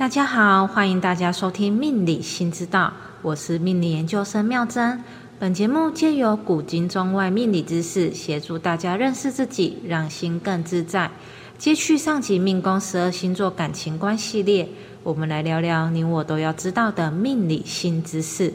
大家好，欢迎大家收听《命理新知道》，我是命理研究生妙珍。本节目借由古今中外命理知识，协助大家认识自己，让心更自在。接续上集命宫十二星座感情观系列，我们来聊聊你我都要知道的命理新知识。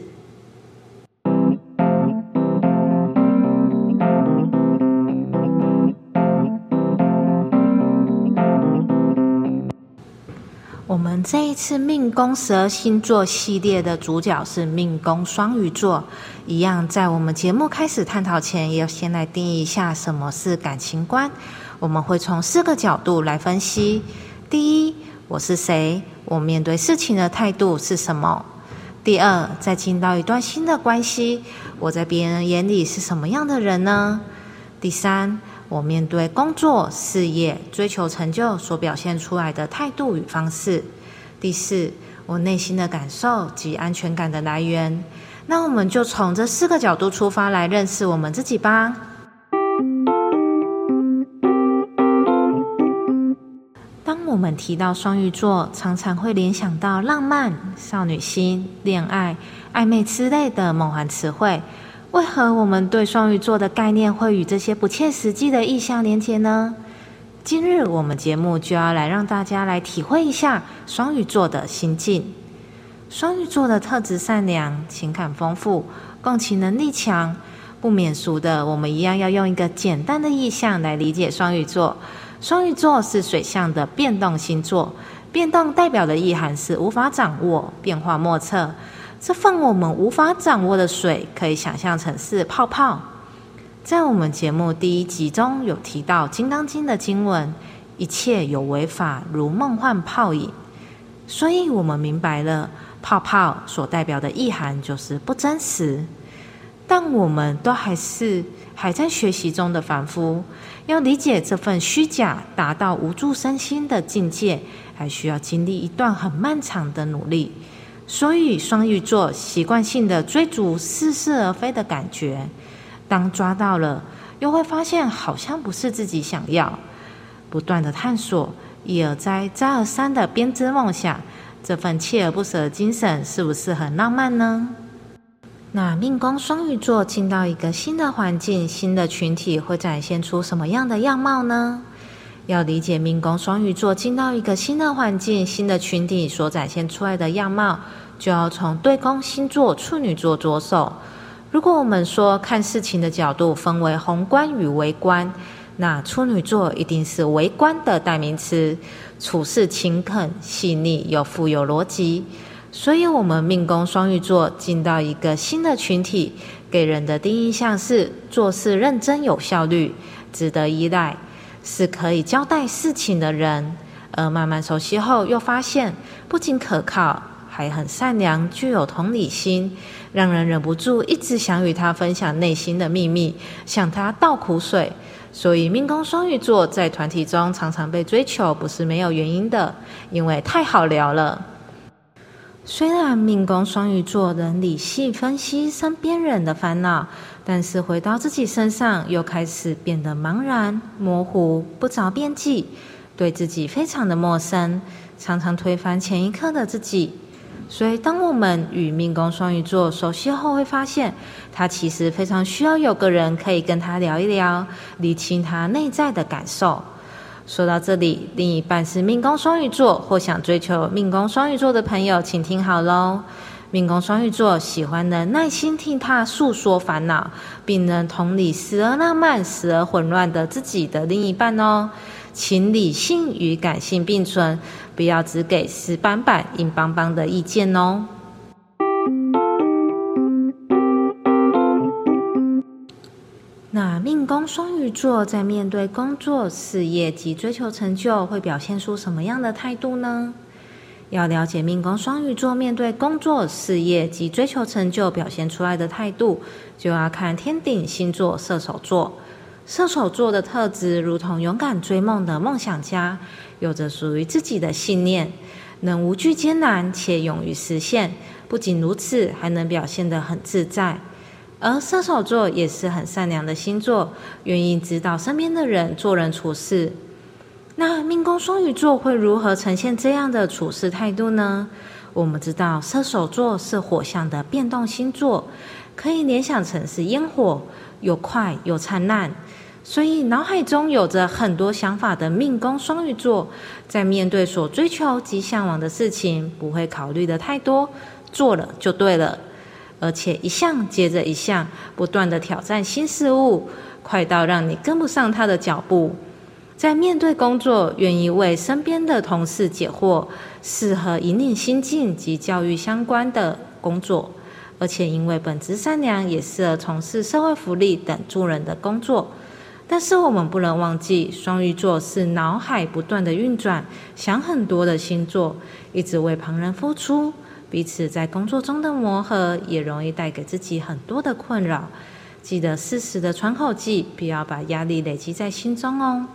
次命宫十二星座系列的主角是命宫双鱼座，一样在我们节目开始探讨前，也要先来定义一下什么是感情观。我们会从四个角度来分析：第一，我是谁？我面对事情的态度是什么？第二，在进到一段新的关系，我在别人眼里是什么样的人呢？第三。我面对工作、事业、追求成就所表现出来的态度与方式。第四，我内心的感受及安全感的来源。那我们就从这四个角度出发来认识我们自己吧。当我们提到双鱼座，常常会联想到浪漫、少女心、恋爱、暧昧之类的梦幻词汇。为何我们对双鱼座的概念会与这些不切实际的意象连接呢？今日我们节目就要来让大家来体会一下双鱼座的心境。双鱼座的特质善良、情感丰富、共情能力强，不免俗的，我们一样要用一个简单的意象来理解双鱼座。双鱼座是水象的变动星座，变动代表的意涵是无法掌握、变化莫测。这份我们无法掌握的水，可以想象成是泡泡。在我们节目第一集中有提到《金刚经》的经文：“一切有为法，如梦幻泡影。”所以，我们明白了泡泡所代表的意涵就是不真实。但我们都还是还在学习中的凡夫，要理解这份虚假，达到无助身心的境界，还需要经历一段很漫长的努力。所以，双鱼座习惯性的追逐似是而非的感觉，当抓到了，又会发现好像不是自己想要，不断的探索，一而再，再而三的编织梦想，这份锲而不舍的精神，是不是很浪漫呢？那命宫双鱼座进到一个新的环境、新的群体，会展现出什么样的样貌呢？要理解命宫双鱼座进到一个新的环境、新的群体所展现出来的样貌，就要从对宫星座处女座着手。如果我们说看事情的角度分为宏观与微观，那处女座一定是微观的代名词，处事勤恳、细腻又富有逻辑。所以，我们命宫双鱼座进到一个新的群体，给人的第一印象是做事认真、有效率、值得依赖。是可以交代事情的人，而慢慢熟悉后，又发现不仅可靠，还很善良，具有同理心，让人忍不住一直想与他分享内心的秘密，向他倒苦水。所以，命宫双鱼座在团体中常常被追求，不是没有原因的，因为太好聊了。虽然命宫双鱼座能理性分析身边人的烦恼，但是回到自己身上，又开始变得茫然、模糊、不着边际，对自己非常的陌生，常常推翻前一刻的自己。所以，当我们与命宫双鱼座熟悉后，会发现他其实非常需要有个人可以跟他聊一聊，理清他内在的感受。说到这里，另一半是命宫双鱼座或想追求命宫双鱼座的朋友，请听好喽。命宫双鱼座喜欢能耐心听他诉说烦恼，并能同理时而浪漫、时而混乱的自己的另一半哦。请理性与感性并存，不要只给死板板、硬邦邦的意见哦。那命宫双鱼座在面对工作、事业及追求成就，会表现出什么样的态度呢？要了解命宫双鱼座面对工作、事业及追求成就表现出来的态度，就要看天顶星座射手座。射手座的特质如同勇敢追梦的梦想家，有着属于自己的信念，能无惧艰难且勇于实现。不仅如此，还能表现得很自在。而射手座也是很善良的星座，愿意指导身边的人做人处事。那命宫双鱼座会如何呈现这样的处事态度呢？我们知道射手座是火象的变动星座，可以联想成是烟火，又快又灿烂。所以脑海中有着很多想法的命宫双鱼座，在面对所追求及向往的事情，不会考虑的太多，做了就对了。而且一项接着一项，不断的挑战新事物，快到让你跟不上他的脚步。在面对工作，愿意为身边的同事解惑，适合引领心境及教育相关的工作，而且因为本质善良，也适合从事社会福利等助人的工作。但是我们不能忘记，双鱼座是脑海不断的运转、想很多的星座，一直为旁人付出，彼此在工作中的磨合，也容易带给自己很多的困扰。记得适时的喘口气，不要把压力累积在心中哦。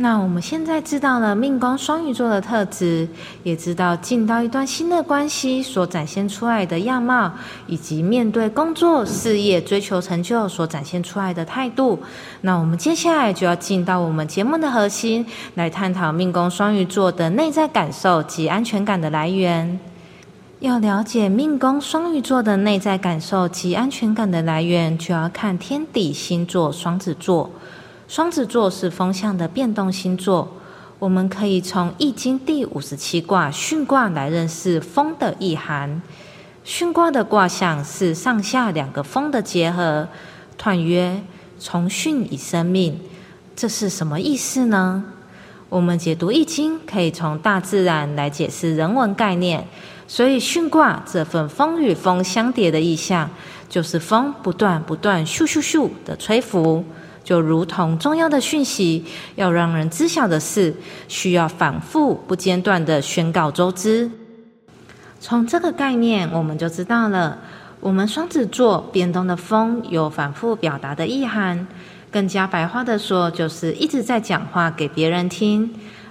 那我们现在知道了命宫双鱼座的特质，也知道进到一段新的关系所展现出来的样貌，以及面对工作、事业、追求成就所展现出来的态度。那我们接下来就要进到我们节目的核心，来探讨命宫双鱼座的内在感受及安全感的来源。要了解命宫双鱼座的内在感受及安全感的来源，就要看天底星座双子座。双子座是风象的变动星座，我们可以从《易经》第五十七卦巽卦来认识风的意涵。巽卦的卦象是上下两个风的结合，彖曰：“从巽以生命。”这是什么意思呢？我们解读《易经》可以从大自然来解释人文概念，所以巽卦这份风与风相叠的意象，就是风不断不断咻咻咻的吹拂。就如同重要的讯息，要让人知晓的事，需要反复不间断的宣告周知。从这个概念，我们就知道了，我们双子座变动的风有反复表达的意涵。更加白话的说，就是一直在讲话给别人听。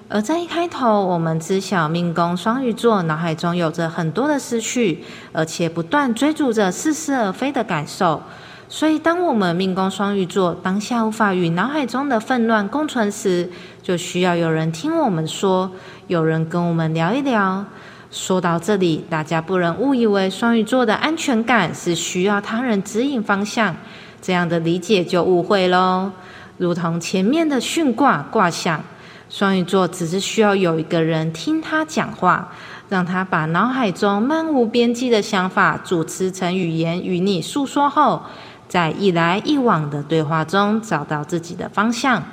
而在一开头，我们知晓命宫双鱼座脑海中有着很多的思绪，而且不断追逐着似是而非的感受。所以，当我们命宫双鱼座当下无法与脑海中的纷乱共存时，就需要有人听我们说，有人跟我们聊一聊。说到这里，大家不能误以为双鱼座的安全感是需要他人指引方向，这样的理解就误会喽。如同前面的巽卦卦象，双鱼座只是需要有一个人听他讲话，让他把脑海中漫无边际的想法组织成语言与你诉说后。在一来一往的对话中找到自己的方向。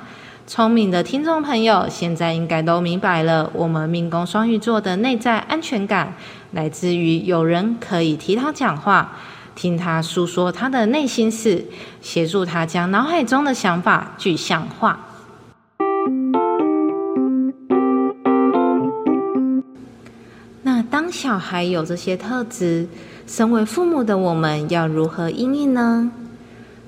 聪明的听众朋友，现在应该都明白了，我们命宫双鱼座的内在安全感来自于有人可以替他讲话，听他诉说他的内心事，协助他将脑海中的想法具象化。那当小孩有这些特质，身为父母的我们要如何应应呢？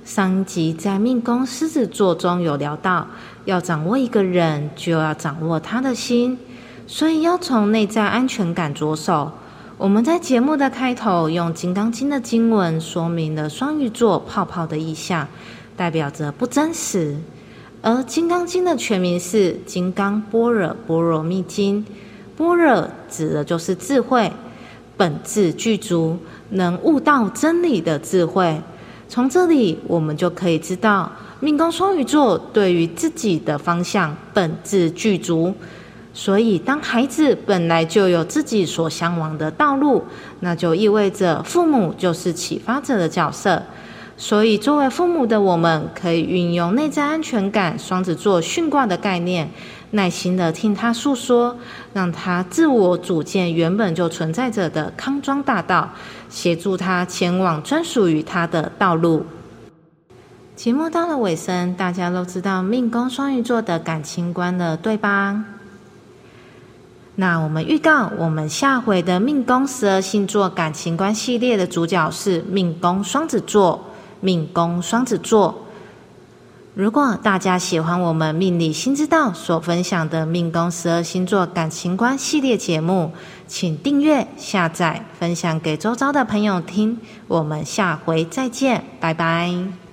上一集在命宫狮子座中有聊到，要掌握一个人，就要掌握他的心，所以要从内在安全感着手。我们在节目的开头用《金刚经》的经文说明了双鱼座泡泡的意象，代表着不真实。而《金刚经》的全名是《金刚般若波罗蜜经》，般若指的就是智慧，本质具足，能悟到真理的智慧。从这里，我们就可以知道，命宫双鱼座对于自己的方向本质具足。所以，当孩子本来就有自己所向往的道路，那就意味着父母就是启发者的角色。所以，作为父母的我们，可以运用内在安全感双子座训卦的概念，耐心的听他诉说，让他自我组建原本就存在着的康庄大道。协助他前往专属于他的道路。节目到了尾声，大家都知道命宫双鱼座的感情观了，对吧？那我们预告，我们下回的命宫十二星座感情观系列的主角是命宫双子座。命宫双子座。如果大家喜欢我们命理新知道所分享的命宫十二星座感情观系列节目，请订阅、下载、分享给周遭的朋友听。我们下回再见，拜拜。